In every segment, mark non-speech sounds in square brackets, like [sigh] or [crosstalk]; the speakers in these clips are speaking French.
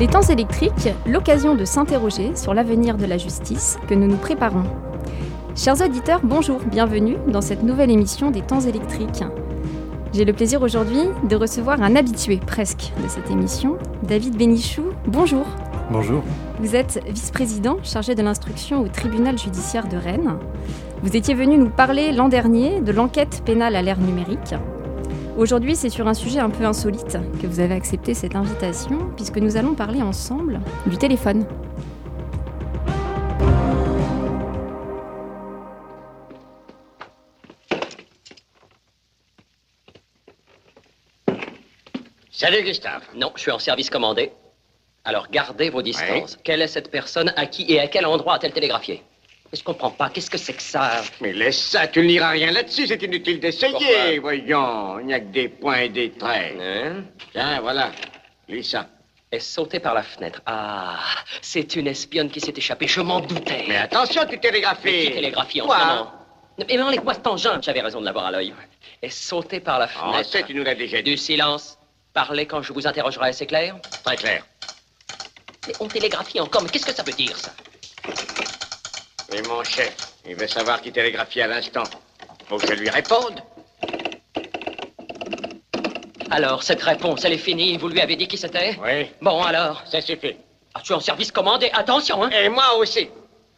Les temps électriques, l'occasion de s'interroger sur l'avenir de la justice que nous nous préparons. Chers auditeurs, bonjour, bienvenue dans cette nouvelle émission des temps électriques. J'ai le plaisir aujourd'hui de recevoir un habitué presque de cette émission, David Bénichou. Bonjour. Bonjour. Vous êtes vice-président chargé de l'instruction au tribunal judiciaire de Rennes. Vous étiez venu nous parler l'an dernier de l'enquête pénale à l'ère numérique. Aujourd'hui, c'est sur un sujet un peu insolite que vous avez accepté cette invitation, puisque nous allons parler ensemble du téléphone. Salut Gustave. Non, je suis en service commandé. Alors gardez vos distances. Quelle est cette personne À qui et à quel endroit a-t-elle télégraphié? Je comprends pas. Qu'est-ce que c'est que ça? Mais laisse ça, tu ne liras rien là-dessus, c'est inutile d'essayer. Voyons, il n'y a que des points et des traits. Hein? Tiens, voilà, lis ça. Est sauté par la fenêtre? Ah, c'est une espionne qui s'est échappée. Je m'en doutais. Mais attention, tu télégraphies. qui télégraphie en Quoi? ce moment Mais non, les quoi engin J'avais raison de l'avoir à l'œil. Est sauté par la En fenêtre? fait, tu nous l'as déjà dit. Du silence. Parlez quand je vous interrogerai, c'est clair? Très clair. Mais on télégraphie encore, mais qu'est-ce que ça veut dire, ça? Et mon chef, il veut savoir qui télégraphie à l'instant. Faut que je lui réponde. Alors, cette réponse, elle est finie. Vous lui avez dit qui c'était Oui, Bon, alors ça suffit. Ah, Je suis en service commandé? Attention, hein Et moi aussi.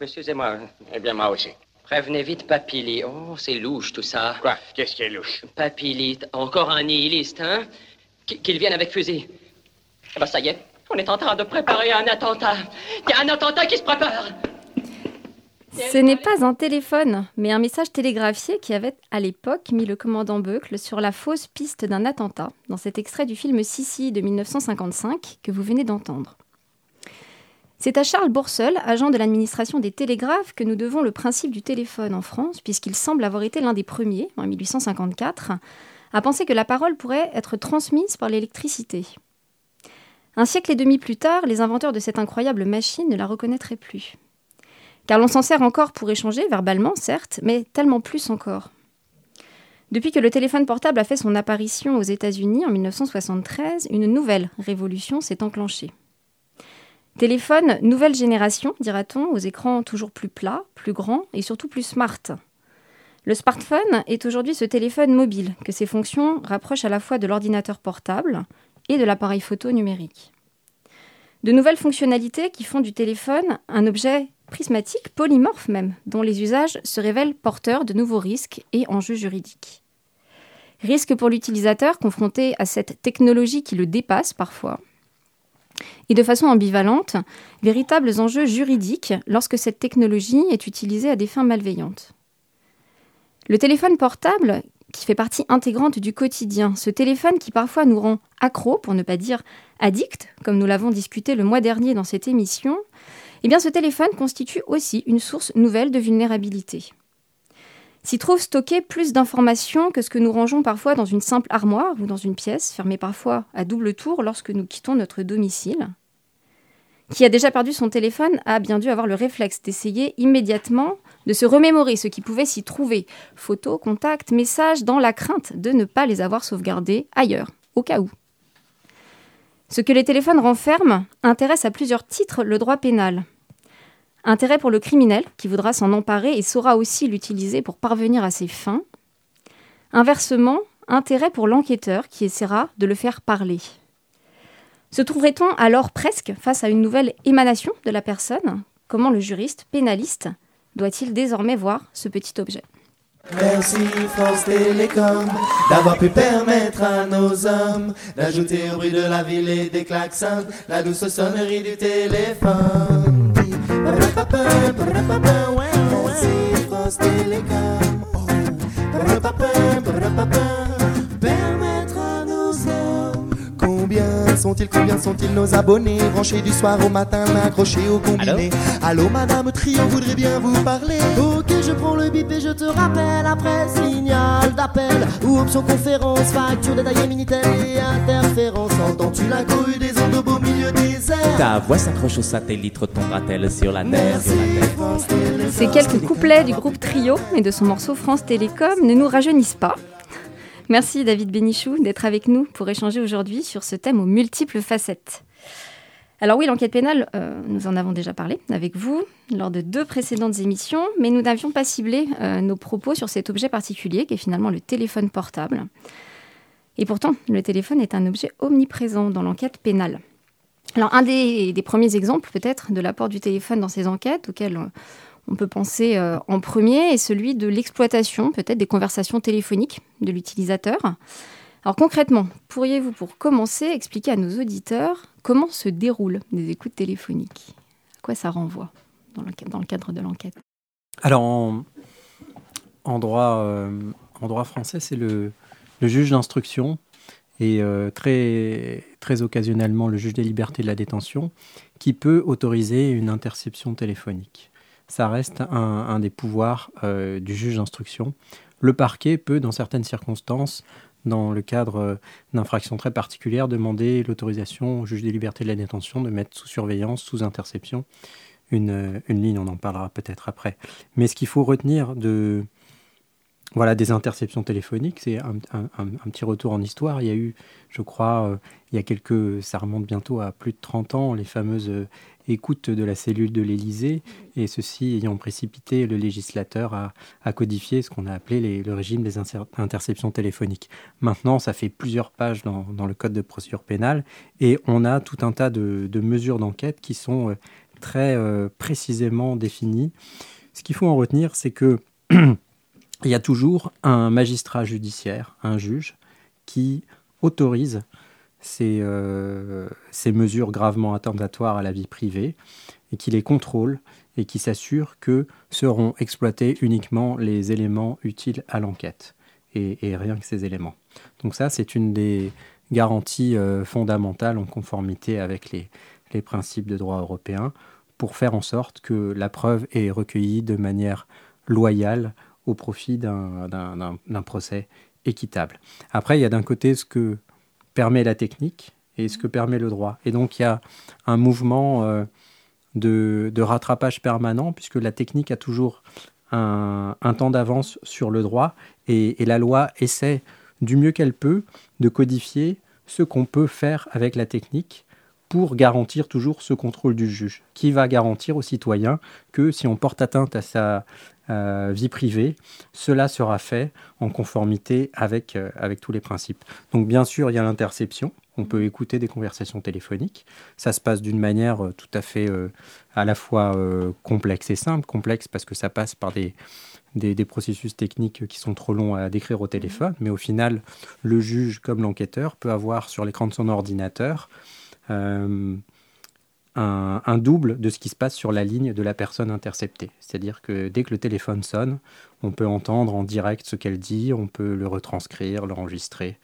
Excusez-moi. Eh bien, moi aussi. Prévenez vite Papili. Oh, c'est louche, tout ça. Quoi? Qu'est-ce qui est louche? Papili, encore un nihiliste, hein? Qu- Qu'il vienne avec fusil. Eh ben, ça y est. On est en train de préparer un attentat. Il y a un attentat qui se prépare. Ce n'est pas un téléphone, mais un message télégraphié qui avait à l'époque mis le commandant Beucle sur la fausse piste d'un attentat dans cet extrait du film Sissi de 1955 que vous venez d'entendre. C'est à Charles Bourseul, agent de l'administration des télégraphes, que nous devons le principe du téléphone en France, puisqu'il semble avoir été l'un des premiers, en 1854, à penser que la parole pourrait être transmise par l'électricité. Un siècle et demi plus tard, les inventeurs de cette incroyable machine ne la reconnaîtraient plus car l'on s'en sert encore pour échanger, verbalement certes, mais tellement plus encore. Depuis que le téléphone portable a fait son apparition aux États-Unis en 1973, une nouvelle révolution s'est enclenchée. Téléphone nouvelle génération, dira-t-on, aux écrans toujours plus plats, plus grands et surtout plus smart. Le smartphone est aujourd'hui ce téléphone mobile que ses fonctions rapprochent à la fois de l'ordinateur portable et de l'appareil photo numérique. De nouvelles fonctionnalités qui font du téléphone un objet prismatique, polymorphe même, dont les usages se révèlent porteurs de nouveaux risques et enjeux juridiques. Risques pour l'utilisateur confronté à cette technologie qui le dépasse parfois, et de façon ambivalente, véritables enjeux juridiques lorsque cette technologie est utilisée à des fins malveillantes. Le téléphone portable, qui fait partie intégrante du quotidien, ce téléphone qui parfois nous rend accros, pour ne pas dire addict, comme nous l'avons discuté le mois dernier dans cette émission, eh bien ce téléphone constitue aussi une source nouvelle de vulnérabilité. S'y trouve stocké plus d'informations que ce que nous rangeons parfois dans une simple armoire ou dans une pièce, fermée parfois à double tour lorsque nous quittons notre domicile. Qui a déjà perdu son téléphone a bien dû avoir le réflexe d'essayer immédiatement de se remémorer ce qui pouvait s'y trouver, photos, contacts, messages, dans la crainte de ne pas les avoir sauvegardés ailleurs, au cas où. Ce que les téléphones renferment intéresse à plusieurs titres le droit pénal. Intérêt pour le criminel, qui voudra s'en emparer et saura aussi l'utiliser pour parvenir à ses fins. Inversement, intérêt pour l'enquêteur, qui essaiera de le faire parler. Se trouverait-on alors presque face à une nouvelle émanation de la personne? Comment le juriste, pénaliste, doit-il désormais voir ce petit objet? Merci France Télécom d'avoir pu permettre à nos hommes d'ajouter au bruit de la ville et des klaxons la douce sonnerie du téléphone. Merci France sont-ils, combien sont-ils nos abonnés branchés du soir au matin, accrochés au combiné Allô Madame Trio voudrait bien vous parler. Ok, je prends le bip et je te rappelle après signal d'appel ou option conférence, facture détaillée Minitel et interférence. Entends-tu la cohue des ondes au beau milieu des airs Ta voix s'accroche au satellite, retombera-t-elle sur la terre, sur la terre France Télécom. Ces quelques couplets du groupe Trio et de son morceau France Télécom ne nous rajeunissent pas. Merci David Bénichou d'être avec nous pour échanger aujourd'hui sur ce thème aux multiples facettes. Alors oui, l'enquête pénale, euh, nous en avons déjà parlé avec vous lors de deux précédentes émissions, mais nous n'avions pas ciblé euh, nos propos sur cet objet particulier qui est finalement le téléphone portable. Et pourtant, le téléphone est un objet omniprésent dans l'enquête pénale. Alors un des, premiers exemples peut-être de l'apport du téléphone dans ces enquêtes auxquelles on peut penser euh, en premier est celui de l'exploitation peut-être des conversations téléphoniques de l'utilisateur. Alors concrètement, pourriez-vous pour commencer expliquer à nos auditeurs comment se déroulent des écoutes téléphoniques? À quoi ça renvoie dans le, cadre de l'enquête? Alors en, droit, euh, en droit français, c'est le, juge d'instruction et euh, très, très occasionnellement le juge des libertés de la détention qui peut autoriser une interception téléphonique. Ça reste un, des pouvoirs euh, du juge d'instruction. Le parquet peut, dans certaines circonstances, dans le cadre euh, d'infractions très particulières, demander l'autorisation au juge des libertés de la détention de mettre sous surveillance, sous interception, une, euh, une ligne. On en parlera peut-être après. Mais ce qu'il faut retenir de, voilà, des interceptions téléphoniques, c'est un, petit retour en histoire. Il y a eu, je crois, il y a quelques, ça remonte bientôt à plus de 30 ans, les fameuses écoute de la cellule de l'Élysée, et ceci ayant précipité le législateur à, codifier ce qu'on a appelé le régime des interceptions téléphoniques. Maintenant, ça fait plusieurs pages dans, le Code de procédure pénale, et on a tout un tas de, mesures d'enquête qui sont euh, très euh, précisément définies. Ce qu'il faut en retenir, c'est que [clears throat] il y a toujours un magistrat judiciaire, un juge, qui autorise euh, ces, mesures gravement attentatoires à la vie privée et qui les contrôle et qui s'assure que seront exploités uniquement les éléments utiles à l'enquête et, rien que ces éléments. Donc ça, c'est une des garanties euh, fondamentales en conformité avec les, les principes de droit européen pour faire en sorte que la preuve est recueillie de manière loyale au profit d'un procès équitable. Après, il y a d'un côté ce que permet la technique et ce que permet le droit. Et donc il y a un mouvement euh, de, rattrapage permanent, puisque la technique a toujours un, temps d'avance sur le droit, et, la loi essaie du mieux qu'elle peut de codifier ce qu'on peut faire avec la technique pour garantir toujours ce contrôle du juge, qui va garantir aux citoyens que si on porte atteinte à sa euh, vie privée, cela sera fait en conformité avec, euh, avec tous les principes. Donc bien sûr, il y a l'interception. On peut écouter des conversations téléphoniques. Ça se passe d'une manière euh, tout à fait à la fois complexe et simple. Complexe parce que ça passe par des, processus techniques qui sont trop longs à décrire au téléphone. Mais au final, le juge comme l'enquêteur peut avoir sur l'écran de son ordinateur un, double de ce qui se passe sur la ligne de la personne interceptée. C'est-à-dire que dès que le téléphone sonne, on peut entendre en direct ce qu'elle dit, on peut le retranscrire, l'enregistrer,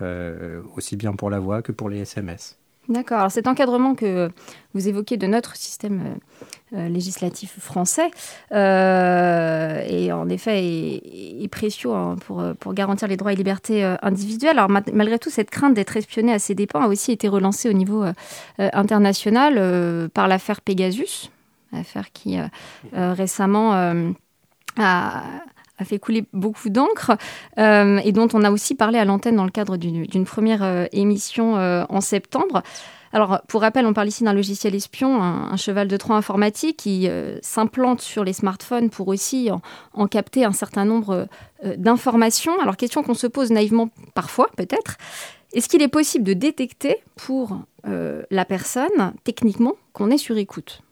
euh, aussi bien pour la voix que pour les SMS. D'accord. Alors cet encadrement que vous évoquez de notre système euh, euh, législatif français euh, est en effet est, précieux hein, pour, pour garantir les droits et libertés individuelles. Alors malgré tout, cette crainte d'être espionné à ses dépens a aussi été relancée au niveau international par l'affaire Pegasus, affaire qui récemment a fait couler beaucoup d'encre euh, et dont on a aussi parlé à l'antenne dans le cadre d'une première euh, émission euh, en septembre. Alors, pour rappel, on parle ici d'un logiciel espion, un, cheval de Troie informatique qui s'implante sur les smartphones pour aussi en, capter un certain nombre d'informations. Alors, question qu'on se pose naïvement parfois, peut-être. Est-ce qu'il est possible de détecter pour la personne, techniquement, qu'on est sur écoute?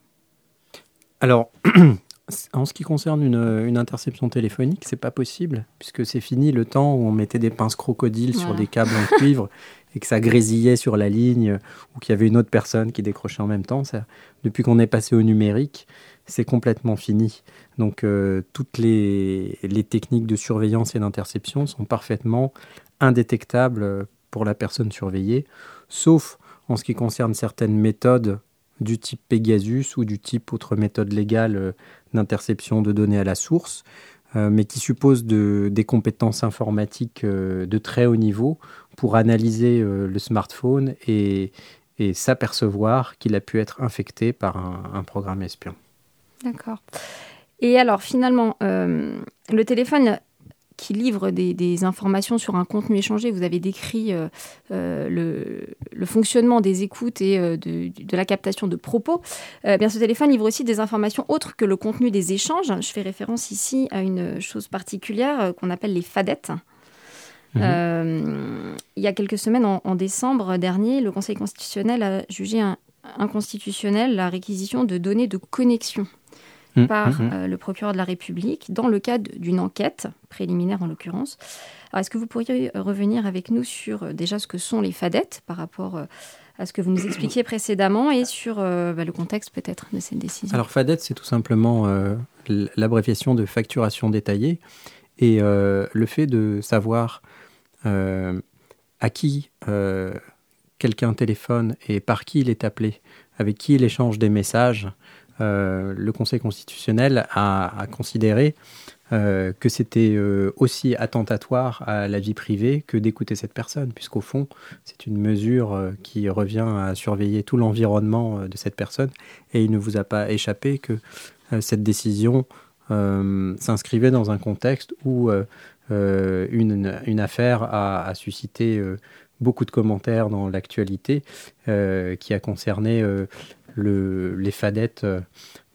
Alors, [clears throat] En ce qui concerne une, interception téléphonique, c'est pas possible, puisque c'est fini le temps où on mettait des pinces crocodiles sur des câbles en cuivre [laughs] et que ça grésillait sur la ligne ou qu'il y avait une autre personne qui décrochait en même temps. Ça, depuis qu'on est passé au numérique, c'est complètement fini. Donc euh, toutes les, les, techniques de surveillance et d'interception sont parfaitement indétectables pour la personne surveillée, sauf en ce qui concerne certaines méthodes du type Pegasus ou du type autre méthode légale euh, d'interception de données à la source, mais qui suppose de, des compétences informatiques euh, de très haut niveau pour analyser le smartphone et, s'apercevoir qu'il a pu être infecté par un, programme espion. D'accord. Et alors finalement, le téléphone qui livre des, informations sur un contenu échangé. Vous avez décrit le, fonctionnement des écoutes et de, la captation de propos. bien, ce téléphone livre aussi des informations autres que le contenu des échanges. Je fais référence ici à une chose particulière qu'on appelle les fadettes. Mhm. Euh, il y a quelques semaines, en, décembre dernier, le Conseil constitutionnel a jugé inconstitutionnel la réquisition de données de connexion mhm. par mhm. Euh, le procureur de la République dans le cadre d'une enquête, préliminaire en l'occurrence. Alors, est-ce que vous pourriez revenir avec nous sur euh, déjà ce que sont les fadettes par rapport à ce que vous nous expliquiez précédemment et sur bah, le contexte peut-être de cette décision? Alors, FADET, c'est tout simplement l'abréviation de facturation détaillée. Et le fait de savoir euh, à qui euh, quelqu'un téléphone et par qui il est appelé, avec qui il échange des messages, euh, le Conseil constitutionnel a, considéré que c'était aussi attentatoire à la vie privée que d'écouter cette personne, puisqu'au fond, c'est une mesure qui revient à surveiller tout l'environnement de cette personne, et il ne vous a pas échappé que cette décision s'inscrivait dans un contexte où euh, une, affaire a, suscité euh, beaucoup de commentaires dans l'actualité euh, qui a concerné le, les fadettes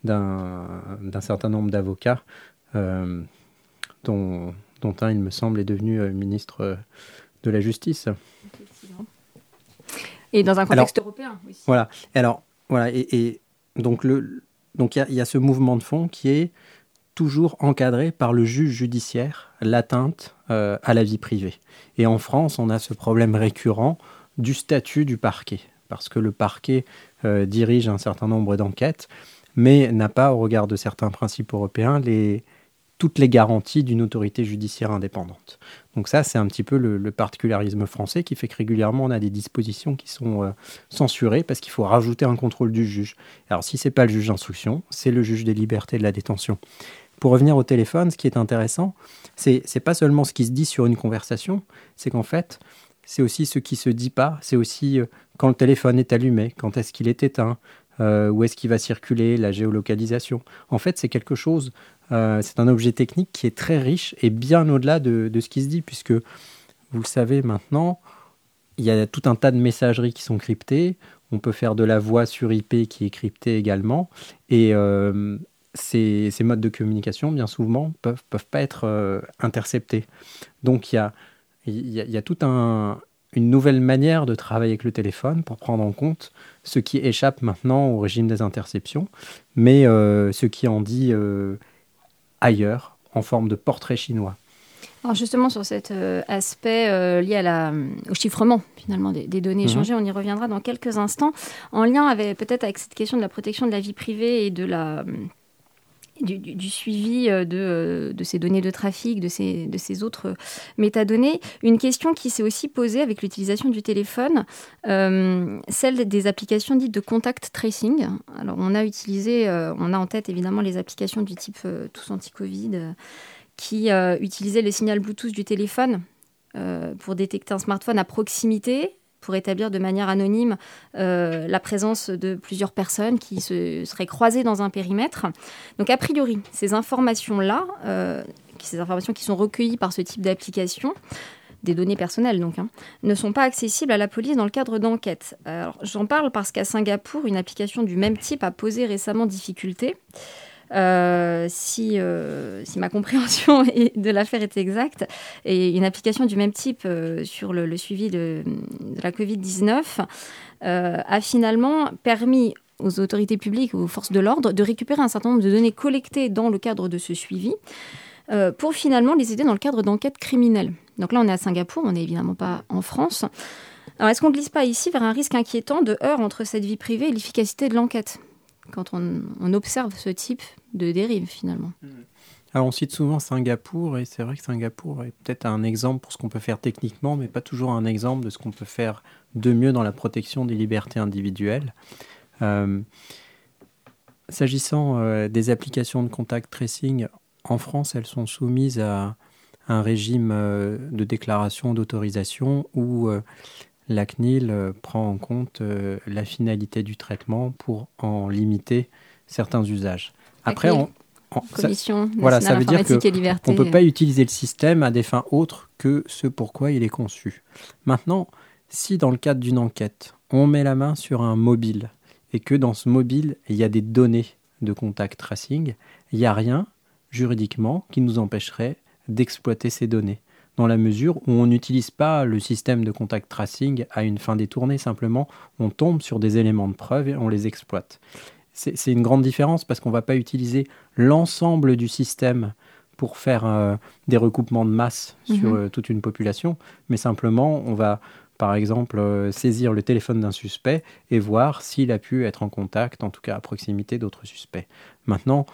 d'un certain nombre d'avocats, dont, dont, un, il me semble, est devenu ministre de la Justice. Et dans un contexte européen aussi. Voilà. Alors, voilà. Et, donc, il y, y, a ce mouvement de fond qui est toujours encadré par le juge judiciaire, l'atteinte euh, à la vie privée. Et en France, on a ce problème récurrent du statut du parquet, parce que le parquet euh, dirige un certain nombre d'enquêtes, mais n'a pas, au regard de certains principes européens, toutes les garanties d'une autorité judiciaire indépendante. Donc ça, c'est un petit peu le, particularisme français qui fait que régulièrement, on a des dispositions qui sont euh, censurées parce qu'il faut rajouter un contrôle du juge. Alors si c'est pas le juge d'instruction, c'est le juge des libertés de la détention pour revenir au téléphone, ce qui est intéressant, c'est n'est pas seulement ce qui se dit sur une conversation, c'est qu'en fait, c'est aussi ce qui se dit pas, c'est aussi euh, quand le téléphone est allumé, quand est-ce qu'il est éteint, euh, où est-ce qu'il va circuler, la géolocalisation. En fait, c'est quelque chose, euh, c'est un objet technique qui est très riche et bien au-delà de, ce qui se dit, puisque vous le savez maintenant, il y a tout un tas de messageries qui sont cryptées. On peut faire de la voix sur IP qui est cryptée également. Et ces, modes de communication, bien souvent, peuvent, peuvent pas être interceptés. Donc il y a, y, a, toute un, une nouvelle manière de travailler avec le téléphone pour prendre en compte ce qui échappe maintenant au régime des interceptions, mais euh, ce qui en dit euh, ailleurs, en forme de portrait chinois. Alors justement sur cet aspect lié à la, au chiffrement finalement des, données mhm. échangées, on y reviendra dans quelques instants, en lien avec peut-être avec cette question de la protection de la vie privée et de la du, suivi euh, euh, de, ces données de trafic, de ces, de ces autres métadonnées. Une question qui s'est aussi posée avec l'utilisation du téléphone, euh, celle des applications dites de contact tracing. Alors on a utilisé, on a en tête évidemment les applications du type Tous Anti-Covid qui utilisaient le signal Bluetooth du téléphone pour détecter un smartphone à proximité pour établir de manière anonyme euh, la présence de plusieurs personnes qui se seraient croisées dans un périmètre. Donc a priori, ces informations-là, euh, ces informations qui sont recueillies par ce type d'application, des données personnelles donc, hein, ne sont pas accessibles à la police dans le cadre d'enquêtes. J'en parle parce qu'à Singapour, une application du même type a posé récemment difficulté. Euh, si, euh, si, ma compréhension [laughs] de l'affaire est exacte, et une application du même type euh, sur le, suivi de, la Covid-19 a finalement permis aux autorités publiques, aux forces de l'ordre, de récupérer un certain nombre de données collectées dans le cadre de ce suivi pour finalement les aider dans le cadre d'enquêtes criminelles. Donc là, on est à Singapour, on n'est évidemment pas en France. Alors, est-ce qu'on ne glisse pas ici vers un risque inquiétant de heurt entre cette vie privée et l'efficacité de l'enquête? Quand on, observe ce type de dérive finalement. Mmh. Alors on cite souvent Singapour et c'est vrai que Singapour est peut-être un exemple pour ce qu'on peut faire techniquement, mais pas toujours un exemple de ce qu'on peut faire de mieux dans la protection des libertés individuelles. Euh, s'agissant euh, des applications de contact tracing, en France, elles sont soumises à un régime euh, de déclaration d'autorisation où la CNIL euh, prend en compte euh, la finalité du traitement pour en limiter certains usages. Après, on... Ça- voilà, ça veut dire informatique que et liberté. On ne peut pas utiliser le système à des fins autres que ce pourquoi il est conçu. Maintenant, si dans le cadre d'une enquête, on met la main sur un mobile et que dans ce mobile, il y a des données de contact tracing, il n'y a rien juridiquement qui nous empêcherait d'exploiter ces données. Dans la mesure où on n'utilise pas le système de contact tracing à une fin détournée, simplement on tombe sur des éléments de preuve et on les exploite. C'est une grande différence parce qu'on ne va pas utiliser l'ensemble du système pour faire euh, des recoupements de masse sur Mhm. euh, toute une population, mais simplement on va par exemple euh, saisir le téléphone d'un suspect et voir s'il a pu être en contact, en tout cas à proximité d'autres suspects. Maintenant,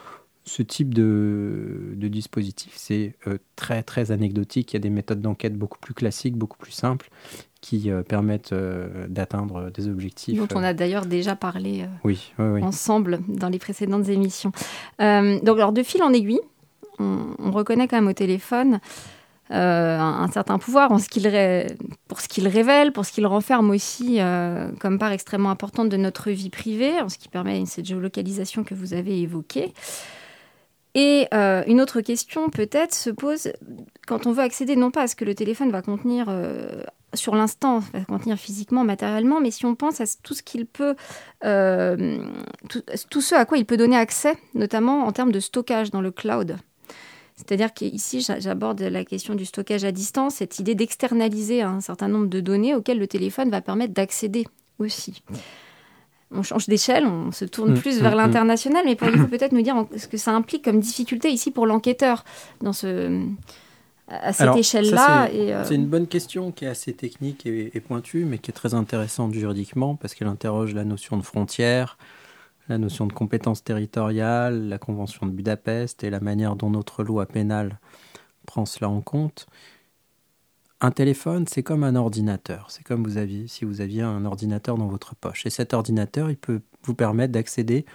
ce type de, de dispositif, c'est euh, très très anecdotique. Il y a des méthodes d'enquête beaucoup plus classiques, beaucoup plus simples, qui euh, permettent euh, d'atteindre des objectifs. dont on a d'ailleurs déjà parlé Oui, oui, oui. ensemble dans les précédentes émissions. Donc, alors, de fil en aiguille, on, on reconnaît quand même au téléphone euh, un, un certain pouvoir en ce qu'il ré- pour ce qu'il révèle, pour ce qu'il renferme aussi euh, comme part extrêmement importante de notre vie privée, en ce qui permet cette géolocalisation que vous avez évoquée. Et euh, une autre question peut-être se pose quand on veut accéder non pas à ce que le téléphone va contenir euh, sur l'instant, va contenir physiquement, matériellement, mais si on pense à tout ce qu'il peut, euh, tout, ce à quoi il peut donner accès, notamment en termes de stockage dans le cloud. C'est-à-dire qu'ici, j'a- j'aborde la question du stockage à distance, cette idée d'externaliser un certain nombre de données auxquelles le téléphone va permettre d'accéder aussi. On change d'échelle, on se tourne Mm, plus mm, vers mm. l'international, mais pourriez-vous peut-être nous dire ce que ça implique comme difficulté ici pour l'enquêteur dans ce, à cette échelle-là c'est- euh, C'est une bonne question qui est assez technique et, et pointue, mais qui est très intéressante juridiquement parce qu'elle interroge la notion de frontière, la notion de compétence territoriale, la Convention de Budapest et la manière dont notre loi pénale prend cela en compte. Un téléphone, c'est comme un ordinateur. C'est comme vous aviez, si vous aviez un ordinateur dans votre poche. Et cet ordinateur, il peut vous permettre d'accéder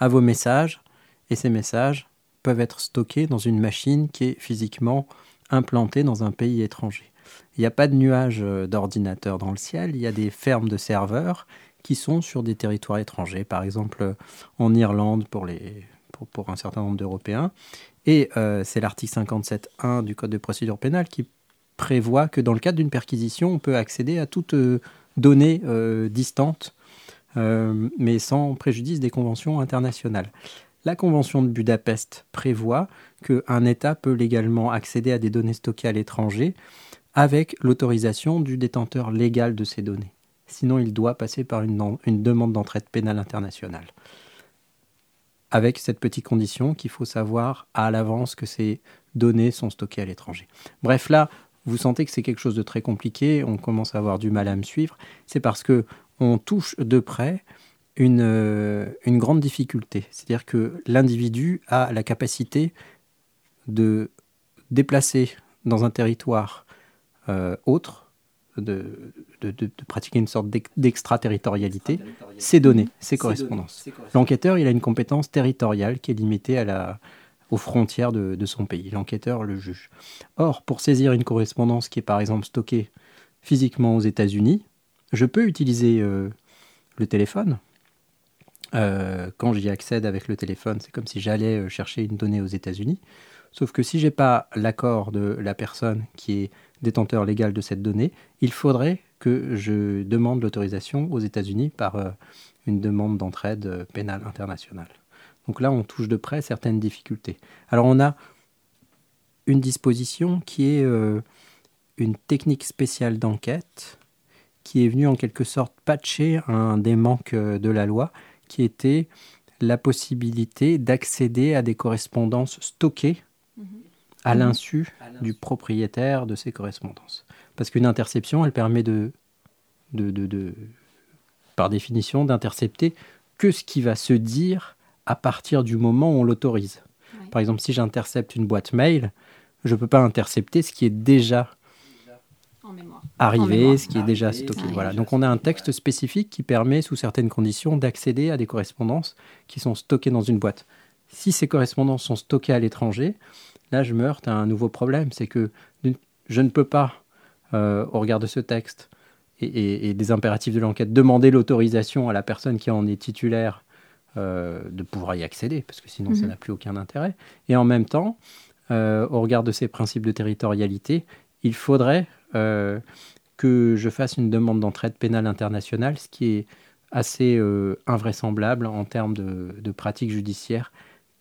à vos messages. Et ces messages peuvent être stockés dans une machine qui est physiquement implantée dans un pays étranger. Il n'y a pas de nuage euh, d'ordinateurs dans le ciel, il y a des fermes de serveurs qui sont sur des territoires étrangers, par exemple euh, en Irlande pour un certain nombre d'Européens. Et euh, c'est l'article 57.1 du Code de procédure pénale qui prévoit que dans le cadre d'une perquisition, on peut accéder à toute euh, donnée euh, distante, euh, mais sans préjudice des conventions internationales. La Convention de Budapest prévoit qu'un État peut légalement accéder à des données stockées à l'étranger avec l'autorisation du détenteur légal de ces données. Sinon, il doit passer par une, une demande d'entraide pénale internationale. Avec cette petite condition qu'il faut savoir à l'avance que ces données sont stockées à l'étranger. Bref, là, vous sentez que c'est quelque chose de très compliqué, on commence à avoir du mal à me suivre. C'est parce que on touche de près une, euh, une grande difficulté. C'est-à-dire que l'individu a la capacité de déplacer dans un territoire euh, autre, de, de- de- de pratiquer une sorte d'ex- d'extraterritorialité, ces données, ces correspondances. L'enquêteur, il a une compétence territoriale qui est limitée à la, frontières de, son pays. L'enquêteur le juge. Or, pour saisir une correspondance qui est par exemple stockée physiquement aux États-Unis, je peux utiliser euh, le téléphone. Euh, quand j'y accède avec le téléphone, c'est comme si j'allais euh, chercher une donnée aux États-Unis. Sauf que si j'ai pas l'accord de la personne qui est détenteur légal de cette donnée, il faudrait que je demande l'autorisation aux États-Unis par une demande d'entraide pénale internationale. Donc là, on touche de près certaines difficultés. Alors on a une disposition qui est euh, une technique spéciale d'enquête qui est venue en quelque sorte patcher un des manques euh, de la loi, qui était la possibilité d'accéder à des correspondances stockées à l'insu du propriétaire de ces correspondances. Parce qu'une interception, elle permet de, de, de- de- par définition, d'intercepter que ce qui va se dire à partir du moment où on l'autorise. Par exemple, si j'intercepte une boîte mail, je ne peux pas intercepter ce qui est déjà en mémoire. arrivé, mémoire. ce qui est déjà stocké. Voilà. Donc on a un texte spécifique qui permet, sous certaines conditions, d'accéder à des correspondances qui sont stockées dans une boîte. Si ces correspondances sont stockées à l'étranger, là je me heurte à un nouveau problème, c'est que je ne peux pas, euh, au regard de ce texte et, et- et des impératifs de l'enquête, demander l'autorisation à la personne qui en est titulaire de pouvoir y accéder, parce que sinon ça n'a plus aucun intérêt. Et en même temps, au regard de ces principes de territorialité, il faudrait que je fasse une demande d'entraide pénale internationale, ce qui est assez invraisemblable en termes de, de pratiques judiciaires,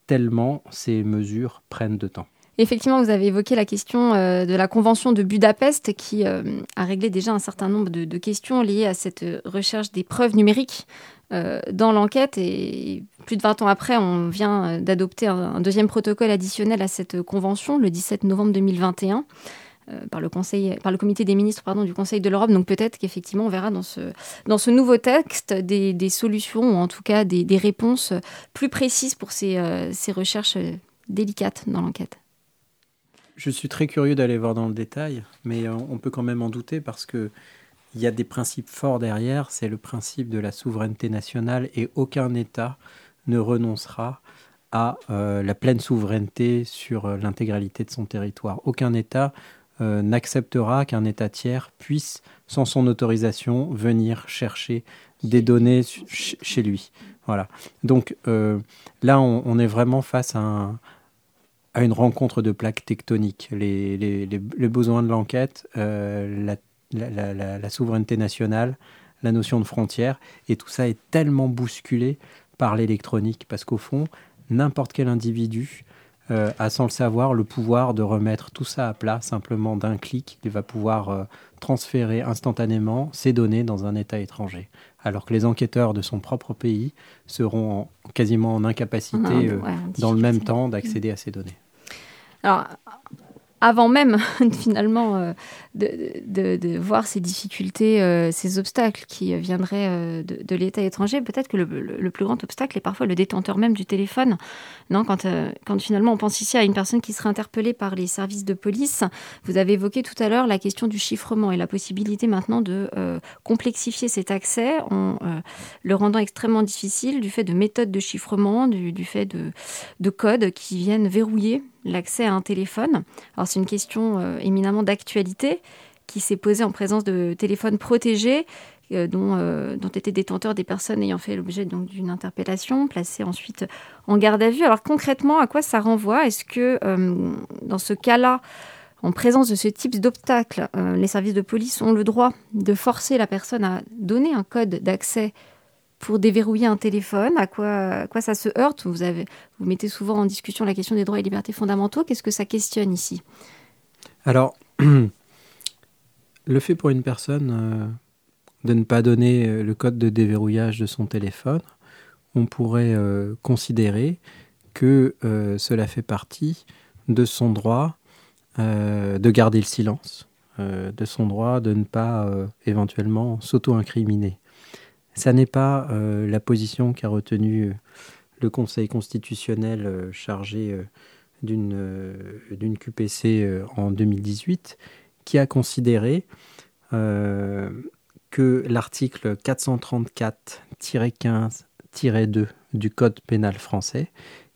tellement ces mesures prennent de temps. Effectivement, vous avez évoqué la question euh, de la Convention de Budapest qui euh, a réglé déjà un certain nombre de, questions liées à cette recherche des preuves numériques euh, dans l'enquête. Et plus de 20 ans après, on vient d'adopter un, deuxième protocole additionnel à cette convention le 17 novembre 2021. par le, conseil, par le comité des ministres du Conseil de l'Europe. Donc peut-être qu'effectivement, on verra dans ce, dans ce nouveau texte des, solutions, ou en tout cas des, des réponses plus précises pour ces, ces recherches délicates dans l'enquête. Je suis très curieux d'aller voir dans le détail, mais on peut quand même en douter parce que il y a des principes forts derrière. C'est le principe de la souveraineté nationale et aucun État ne renoncera à euh, la pleine souveraineté sur euh, l'intégralité de son territoire. Aucun État euh, n'acceptera qu'un État tiers puisse, sans son autorisation, venir chercher des données chez lui. Voilà. Donc là, on, est vraiment face à un, à une rencontre de plaques tectoniques. Les, les, les, besoins de l'enquête, euh, la, la, la, souveraineté nationale, la notion de frontière, et tout ça est tellement bousculé par l'électronique, parce qu'au fond, n'importe quel individu euh, a sans le savoir le pouvoir de remettre tout ça à plat simplement d'un clic. Il va pouvoir euh, transférer instantanément ses données dans un État étranger, alors que les enquêteurs de son propre pays seront quasiment en incapacité, ah, dans le même temps, d'accéder à ces données. Alors, avant même [laughs] finalement euh, de, voir ces difficultés, euh, ces obstacles qui viendraient euh, de, l'État étranger, peut-être que le, plus grand obstacle est parfois le détenteur même du téléphone. Non, quand, quand finalement on pense ici à une personne qui serait interpellée par les services de police, vous avez évoqué tout à l'heure la question du chiffrement et la possibilité maintenant de complexifier cet accès en le rendant extrêmement difficile du fait de méthodes de chiffrement, du, du fait de, de codes qui viennent verrouiller l'accès à un téléphone. Alors c'est une question euh, éminemment d'actualité qui s'est posée en présence de téléphones protégés euh, dont, euh, dont, étaient détenteurs des personnes ayant fait l'objet d'une interpellation, placées ensuite en garde à vue. Alors concrètement, à quoi ça renvoie? Est-ce que dans ce cas-là, en présence de ce type d'obstacle, les services de police ont le droit de forcer la personne à donner un code d'accès pour déverrouiller un téléphone À quoi, ça se heurte? Vous mettez souvent en discussion la question des droits et libertés fondamentaux. Qu'est-ce que ça questionne ici? Alors, [clears throat] le fait pour une personne euh, de ne pas donner euh, le code de déverrouillage de son téléphone, on pourrait euh, considérer que cela fait partie de son droit de garder le silence, de son droit de ne pas éventuellement s'auto-incriminer. Ça n'est pas euh, la position qu'a retenue euh, le Conseil constitutionnel euh, chargé d'une QPC en 2018, qui a considéré que l'article 434-15-2 du Code pénal français,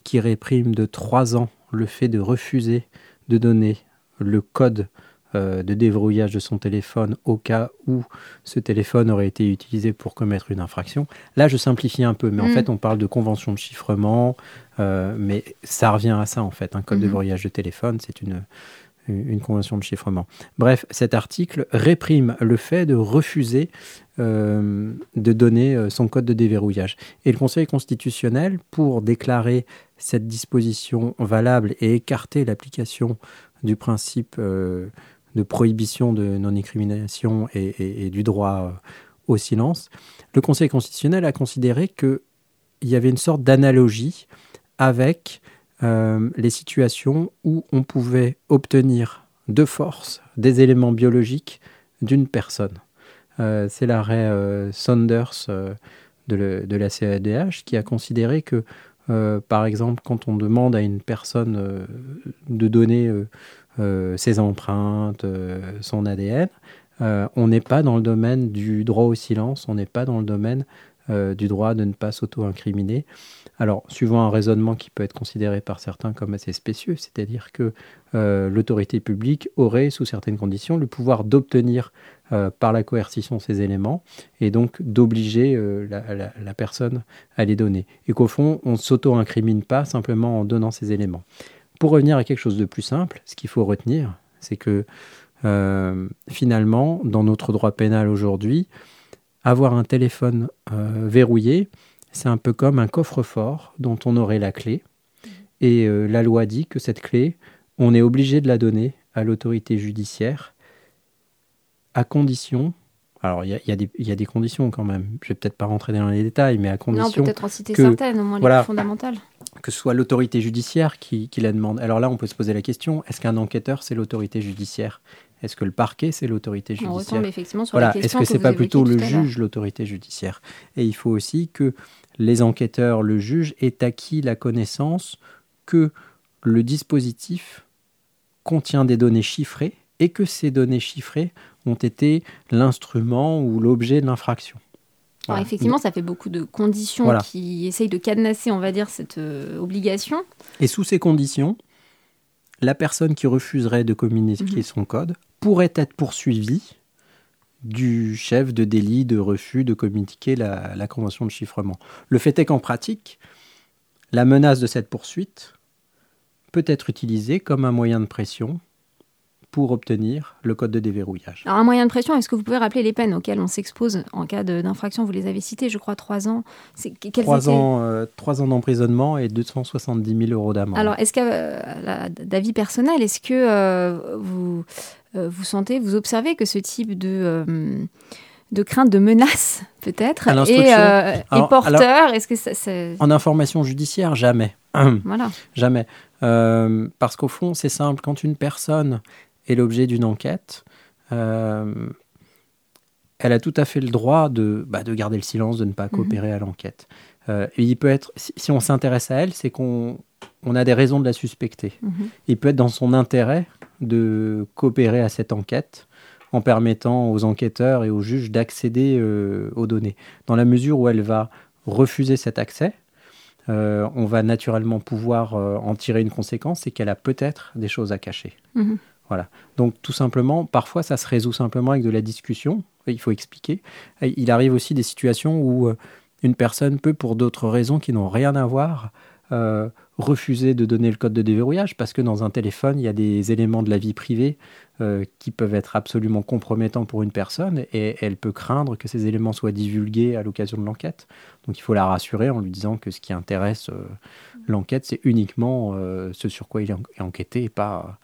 qui réprime de trois ans le fait de refuser de donner le code euh, de déverrouillage de son téléphone au cas où ce téléphone aurait été utilisé pour commettre une infraction. Là, je simplifie un peu, mais en mm. fait, on parle de convention de chiffrement, euh, mais ça revient à ça en fait. Un code de mm-hmm. déverrouillage de téléphone, c'est une, une convention de chiffrement. Bref, cet article réprime le fait de refuser euh, de donner son code de déverrouillage. Et le Conseil constitutionnel, pour déclarer cette disposition valable et écarter l'application du principe de prohibition de non-incrimination et, du droit euh, au silence, le Conseil constitutionnel a considéré qu'il y avait une sorte d'analogie avec euh, les situations où on pouvait obtenir de force des éléments biologiques d'une personne. Euh, c'est l'arrêt Saunders de, de, la CADH qui a considéré que, par exemple, quand on demande à une personne de donner ses empreintes, euh, son ADN. Euh, on n'est pas dans le domaine du droit au silence, on n'est pas dans le domaine euh, du droit de ne pas s'auto-incriminer. Alors, suivant un raisonnement qui peut être considéré par certains comme assez spécieux, c'est-à-dire que euh, l'autorité publique aurait, sous certaines conditions, le pouvoir d'obtenir euh, par la coercition ces éléments et donc d'obliger la, la, personne à les donner. Et qu'au fond, on ne s'auto-incrimine pas simplement en donnant ces éléments. Pour revenir à quelque chose de plus simple, ce qu'il faut retenir, c'est que finalement, dans notre droit pénal aujourd'hui, avoir un téléphone euh, verrouillé, c'est un peu comme un coffre-fort dont on aurait la clé. Et euh, la loi dit que cette clé, on est obligé de la donner à l'autorité judiciaire à condition. Alors, il y, y, a des conditions quand même. Je vais peut-être pas rentrer dans les détails, mais à condition. Non, peut-être en citer certaines, au moins les fondamentales. Que ce soit l'autorité judiciaire qui, qui la demande. Alors là, on peut se poser la question est-ce qu'un enquêteur, c'est l'autorité judiciaire? Est-ce que le parquet, c'est l'autorité judiciaire? voilà. Est-ce que c'est pas plutôt le juge, l'autorité judiciaire? Et il faut aussi que les enquêteurs, le juge, aient acquis la connaissance que le dispositif contient des données chiffrées et que ces données chiffrées ont été l'instrument ou l'objet de l'infraction. Effectivement, ça fait beaucoup de conditions qui essayent de cadenasser, on va dire, cette euh, obligation. Et sous ces conditions, la personne qui refuserait de communiquer mhm. son code pourrait être poursuivi du chef de délit de refus de communiquer la, convention de chiffrement. Le fait est qu'en pratique, la menace de cette poursuite peut être utilisée comme un moyen de pression pour obtenir le code de déverrouillage. Alors, un moyen de pression, est-ce que vous pouvez rappeler les peines auxquelles on s'expose en cas d'infraction? Vous les avez citées, je crois, trois ans. Trois ans, euh, trois ans d'emprisonnement et 270 000 euros d'amende. Alors, est-ce que, euh, d'avis personnel, est-ce que euh, vous, vous sentez, vous observez que ce type de de crainte de menace peut-être est, porteur? Est-ce que ça, En information judiciaire, jamais. [clears throat] voilà. Jamais. parce qu'au fond, c'est simple. Quand une personne est l'objet d'une enquête, euh, elle a tout à fait le droit de, bah, de garder le silence, de ne pas mhm. coopérer à l'enquête. Euh, il peut être, si, on s'intéresse à elle, c'est qu'on on a des raisons de la suspecter. Mhm. Il peut être dans son intérêt de coopérer à cette enquête en permettant aux enquêteurs et aux juges d'accéder euh, aux données. Dans la mesure où elle va refuser cet accès, on va naturellement pouvoir en tirer une conséquence, c'est qu'elle a peut-être des choses à cacher. Mhm. Voilà. Donc tout simplement, parfois ça se résout simplement avec de la discussion, il faut expliquer. Il arrive aussi des situations où euh, une personne peut, pour d'autres raisons qui n'ont rien à voir, euh, refuser de donner le code de déverrouillage parce que dans un téléphone, il y a des éléments de la vie privée euh, qui peuvent être absolument compromettants pour une personne et elle peut craindre que ces éléments soient divulgués à l'occasion de l'enquête. Donc il faut la rassurer en lui disant que ce qui intéresse l'enquête, c'est uniquement ce sur quoi il est enquêté et pas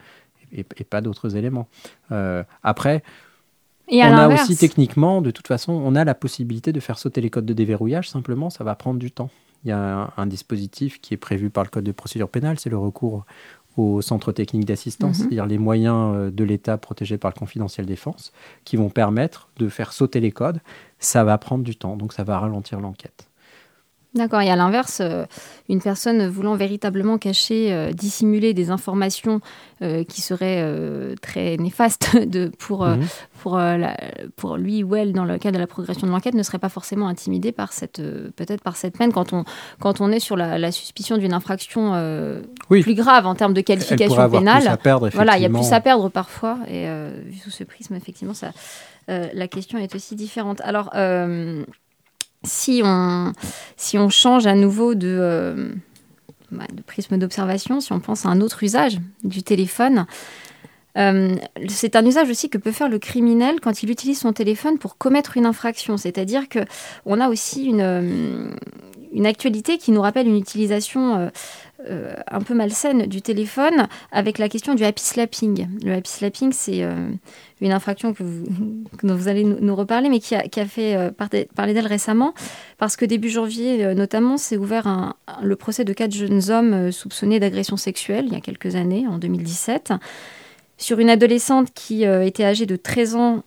et, pas d'autres éléments. Euh, après, on a aussi techniquement, de toute façon, on a la possibilité de faire sauter les codes de déverrouillage, simplement, ça va prendre du temps. Il y a un, dispositif qui est prévu par le Code de procédure pénale, c'est le recours au centre technique d'assistance, mhm. c'est-à-dire les moyens euh, de l'État protégés par le confidentiel défense, qui vont permettre de faire sauter les codes. Ça va prendre du temps, donc ça va ralentir l'enquête. D'accord. Et à l'inverse, euh, une personne voulant véritablement cacher, euh, dissimuler des informations euh, qui seraient très néfastes [laughs] de, pour, mhm. pour, pour lui ou elle dans le cadre de la progression de l'enquête ne serait pas forcément intimidée par cette peut-être par cette peine quand on quand on est sur la, suspicion d'une infraction plus grave en termes de qualification pénale. voilà, il y a plus à perdre parfois. Et vu sous ce prisme, effectivement, ça, la question est aussi différente. Alors si on, si on change à nouveau de, euh, bah, de prisme d'observation, si on pense à un autre usage du téléphone, euh, c'est un usage aussi que peut faire le criminel quand il utilise son téléphone pour commettre une infraction. C'est-à-dire que on a aussi une, euh, une actualité qui nous rappelle une utilisation euh, un peu malsaine du téléphone avec la question du happy slapping. Le happy slapping, c'est une infraction dont [laughs] vous allez nous, reparler, mais qui a, fait parler d'elle récemment, parce que début janvier, notamment, s'est ouvert le procès de quatre jeunes hommes soupçonnés d'agression sexuelle il y a quelques années, en 2017 sur une adolescente qui était âgée de 13 ans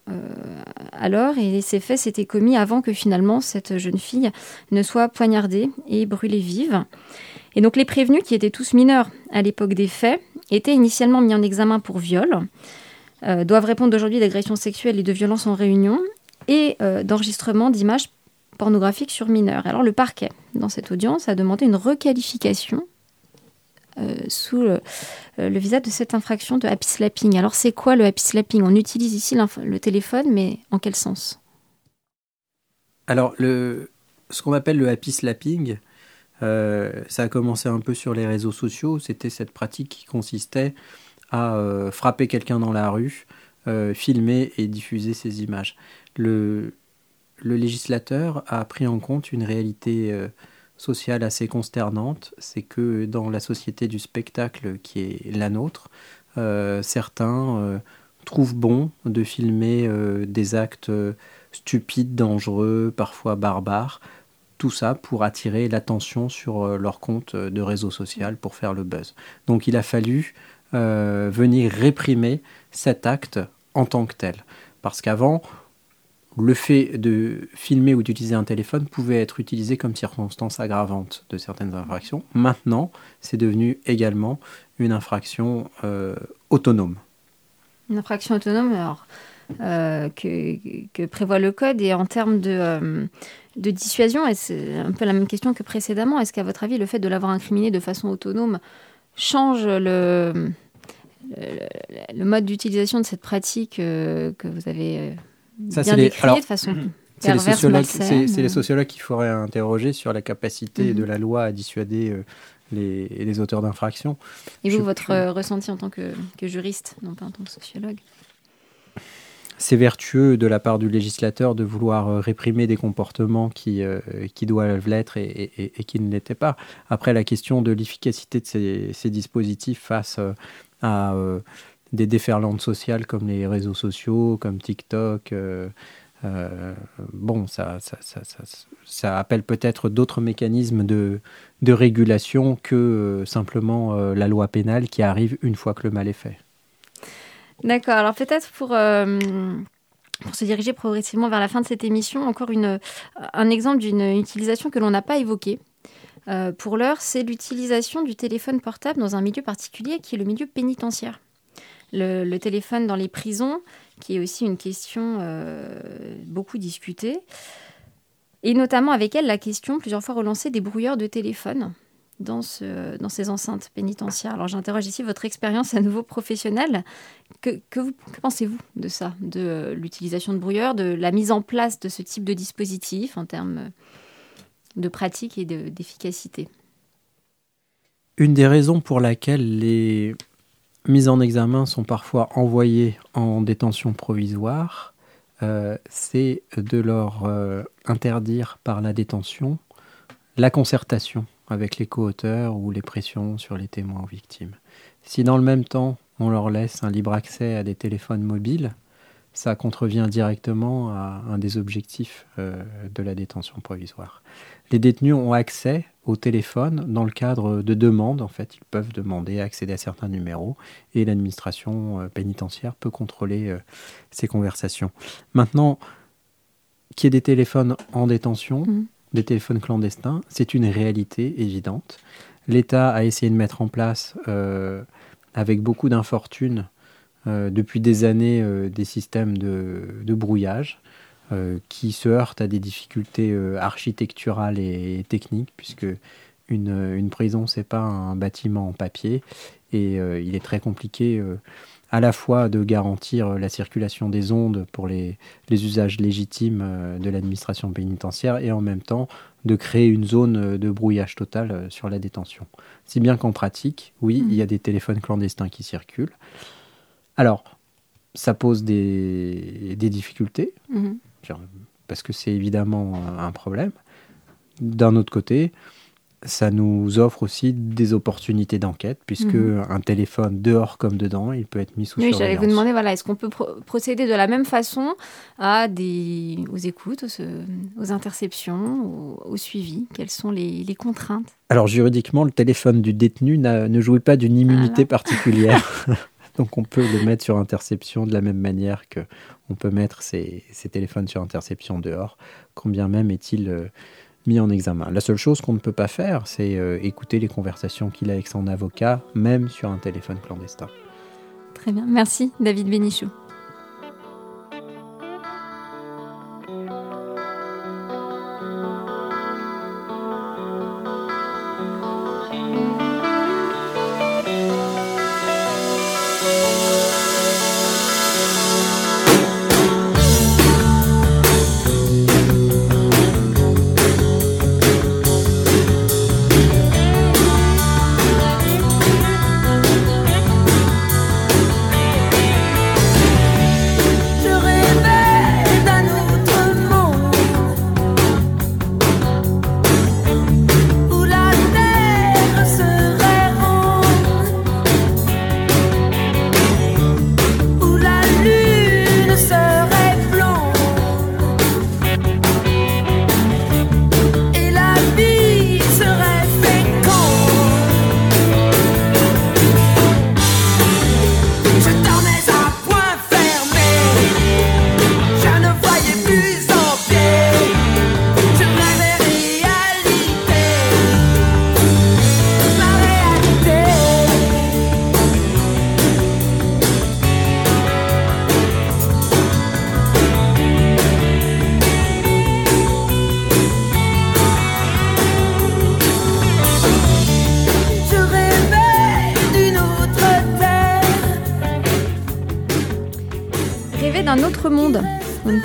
alors, et ces faits s'étaient commis avant que finalement cette jeune fille ne soit poignardée et brûlée vive. Et donc les prévenus, qui étaient tous mineurs à l'époque des faits, étaient initialement mis en examen pour viol, euh, doivent répondre aujourd'hui d'agressions sexuelles et de violences en réunion, et euh, d'enregistrement d'images pornographiques sur mineurs. Alors le parquet, dans cette audience, a demandé une requalification euh, sous le, euh, le, visage de cette infraction de happy slapping. Alors c'est quoi le happy slapping? On utilise ici le téléphone, mais en quel sens? Alors le, ce qu'on appelle le happy slapping, euh, ça a commencé un peu sur les réseaux sociaux. C'était cette pratique qui consistait à euh, frapper quelqu'un dans la rue, euh, filmer et diffuser ses images. Le, législateur a pris en compte une réalité sociale assez consternante, c'est que dans la société du spectacle qui est la nôtre, certains trouvent bon de filmer des actes stupides, dangereux, parfois barbares, tout ça pour attirer l'attention sur euh, leur compte euh, de réseau social pour faire le buzz. Donc il a fallu euh, venir réprimer cet acte en tant que tel. Parce qu'avant, le fait de filmer ou d'utiliser un téléphone pouvait être utilisé comme circonstance aggravante de certaines infractions. Maintenant, c'est devenu également une infraction autonome. Une infraction autonome, alors, que, que, prévoit le code, et en termes de de dissuasion, et c'est un peu la même question que précédemment, est-ce qu'à votre avis, le fait de l'avoir incriminé de façon autonome change le, mode d'utilisation de cette pratique euh, que vous avez euh, bien décriée de façon c'est les, sociologues, c'est, les sociologues qu'il faudrait interroger sur la capacité de la loi à dissuader euh, les, les, auteurs d'infractions. Et vous, votre ressenti en tant que, que juriste, non pas en tant que sociologue? C'est vertueux de la part du législateur de vouloir euh, réprimer des comportements qui, euh, qui doivent l'être et, qui ne l'étaient pas. Après, la question de l'efficacité de ces, dispositifs face euh, à des déferlantes sociales comme les réseaux sociaux, comme TikTok, bon, ça, ça, ça, ça appelle peut-être d'autres mécanismes de, de, régulation que simplement la loi pénale qui arrive une fois que le mal est fait. D'accord. Alors peut-être pour, euh, pour se diriger progressivement vers la fin de cette émission, encore une, un exemple d'une utilisation que l'on n'a pas évoquée. Euh, pour l'heure, c'est l'utilisation du téléphone portable dans un milieu particulier qui est le milieu pénitentiaire. Le, téléphone dans les prisons, qui est aussi une question euh, beaucoup discutée. Et notamment avec elle, la question plusieurs fois relancée des brouilleurs de téléphone dans, ce, dans ces enceintes pénitentiaires. Alors j'interroge ici votre expérience à nouveau professionnelle. Que, pensez-vous de ça, de l'utilisation de brouilleurs, de la mise en place de ce type de dispositif en termes de pratique et d'efficacité? Une des raisons pour laquelle les mises en examen sont parfois envoyées en détention provisoire, euh, c'est de leur euh, interdire par la détention la concertation avec les co-auteurs ou les pressions sur les témoins ou victimes. Si dans le même temps on leur laisse un libre accès à des téléphones mobiles, ça contrevient directement à un des objectifs euh, de la détention provisoire. Les détenus ont accès au téléphone dans le cadre de demandes. En fait, ils peuvent demander à accéder à certains numéros et l'administration euh, pénitentiaire peut contrôler euh, ces conversations. Maintenant, qu'il y ait des téléphones en détention, mmh des téléphones clandestins, c'est une réalité évidente. L'État a essayé de mettre en place, euh, avec beaucoup d'infortune, euh, depuis des années, des systèmes de, brouillage qui se heurtent à des difficultés architecturales et, techniques, puisque une, une prison, c'est pas un bâtiment en papier, et il est très compliqué à la fois de garantir la circulation des ondes pour les, usages légitimes euh, de l'administration pénitentiaire et en même temps de créer une zone de brouillage total euh, sur la détention. Si bien qu'en pratique, oui, il y a mmh. des téléphones clandestins qui circulent. Alors, ça pose des, difficultés, mmh. Parce que c'est évidemment un problème. D'un autre côté, ça nous offre aussi des opportunités d'enquête, puisque mhm. un téléphone dehors comme dedans, il peut être mis sous oui, surveillance. J'allais vous demander, voilà, est-ce qu'on peut procéder de la même façon à des, aux écoutes, aux, interceptions, au, suivi? Quelles sont les, les, Alors juridiquement, le téléphone du détenu ne jouit pas d'une immunité particulière. [laughs] Donc on peut le mettre sur interception de la même manière que on peut mettre ses, téléphones sur interception dehors, combien même est-il... Euh, mis en examen? La seule chose qu'on ne peut pas faire, c'est euh, écouter les conversations qu'il a avec son avocat, même sur un téléphone clandestin. Très bien, merci David Bénichou.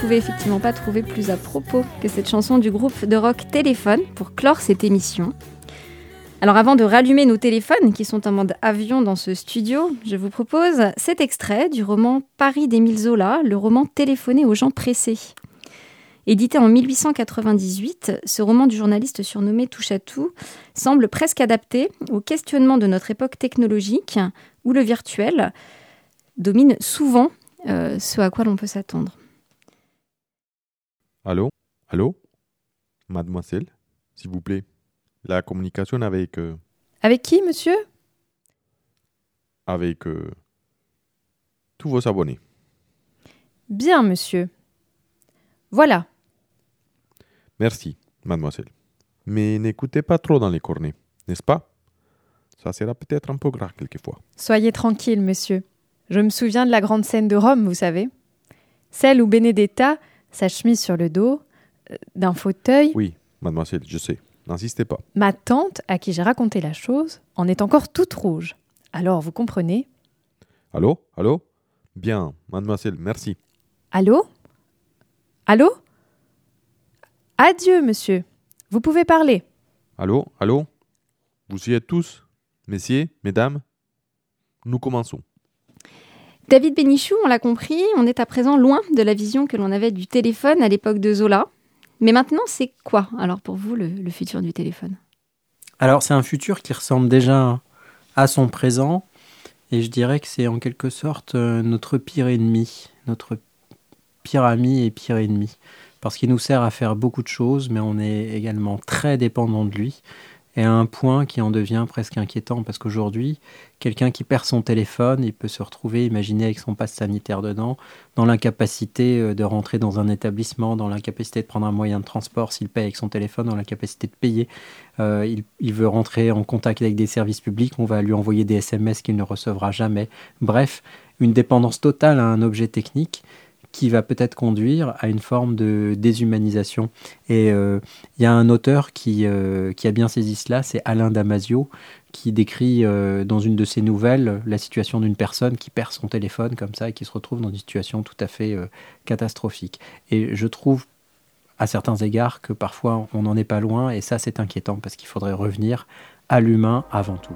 Effectivement pas trouver plus à propos que cette chanson du groupe de rock Téléphone pour clore cette émission. Alors avant de rallumer nos téléphones qui sont en mode avion dans ce studio, je vous propose cet extrait du roman Paris d'Émile Zola, le roman téléphoné aux gens pressés. Édité en 1898, ce roman du journaliste surnommé Touche à tout semble presque adapté au questionnement de notre époque technologique où le virtuel domine souvent euh, ce à quoi l'on peut s'attendre. Allô? Allô? Mademoiselle, s'il vous plaît. La communication avec... Euh, avec qui, monsieur? Avec euh, tous vos abonnés. Bien, monsieur. Voilà. Merci, mademoiselle. Mais n'écoutez pas trop dans les cornets, n'est-ce pas? Ça sera peut-être un peu grave quelquefois. Soyez tranquille, monsieur. Je me souviens de la grande scène de Rome, vous savez. Celle où Benedetta sa chemise sur le dos, euh, d'un fauteuil. Oui, mademoiselle, je sais. N'insistez pas. Ma tante, à qui j'ai raconté la chose, en est encore toute rouge. Alors, vous comprenez? Allô? Allô? Bien, mademoiselle, merci. Allô? Allô? Adieu, monsieur. Vous pouvez parler. Allô? Allô? Vous y êtes tous? Messieurs, mesdames? Nous commençons. David Bénichou, on l'a compris, on est à présent loin de la vision que l'on avait du téléphone à l'époque de Zola. Mais maintenant, c'est quoi alors pour vous le, futur du téléphone? Alors c'est un futur qui ressemble déjà à son présent et je dirais que c'est en quelque sorte euh, notre pire ennemi, notre pire ami et pire ennemi. Parce qu'il nous sert à faire beaucoup de choses, mais on est également très dépendant de lui et à un point qui en devient presque inquiétant parce qu'aujourd'hui, quelqu'un qui perd son téléphone, il peut se retrouver, imaginez avec son passe sanitaire dedans, dans l'incapacité euh, de rentrer dans un établissement, dans l'incapacité de prendre un moyen de transport s'il paye avec son téléphone, dans l'incapacité de payer. Euh, il, il, veut rentrer en contact avec des services publics, on va lui envoyer des SMS qu'il ne recevra jamais. Bref, une dépendance totale à un objet technique qui va peut-être conduire à une forme de déshumanisation. Et euh, il y a un auteur qui, euh, qui a bien saisi cela, c'est Alain Damasio, qui décrit euh, dans une de ses nouvelles la situation d'une personne qui perd son téléphone comme ça et qui se retrouve dans une situation tout à fait catastrophique. Et je trouve à certains égards que parfois on n'en est pas loin et ça c'est inquiétant parce qu'il faudrait revenir à l'humain avant tout.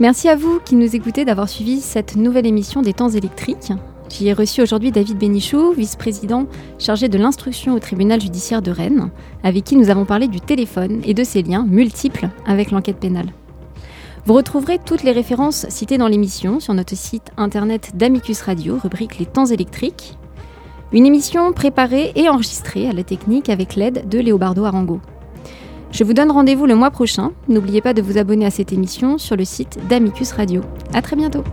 Merci à vous qui nous écoutez d'avoir suivi cette nouvelle émission des temps électriques. J'y ai reçu aujourd'hui David Bénichou, vice-président chargé de l'instruction au tribunal judiciaire de Rennes, avec qui nous avons parlé du téléphone et de ses liens multiples avec l'enquête pénale. Vous retrouverez toutes les références citées dans l'émission sur notre site internet d'Amicus Radio, rubrique Les temps électriques. Une émission préparée et enregistrée à la technique avec l'aide de Léobardo Arango. Je vous donne rendez-vous le mois prochain. N'oubliez pas de vous abonner à cette émission sur le site d'Amicus Radio. À très bientôt.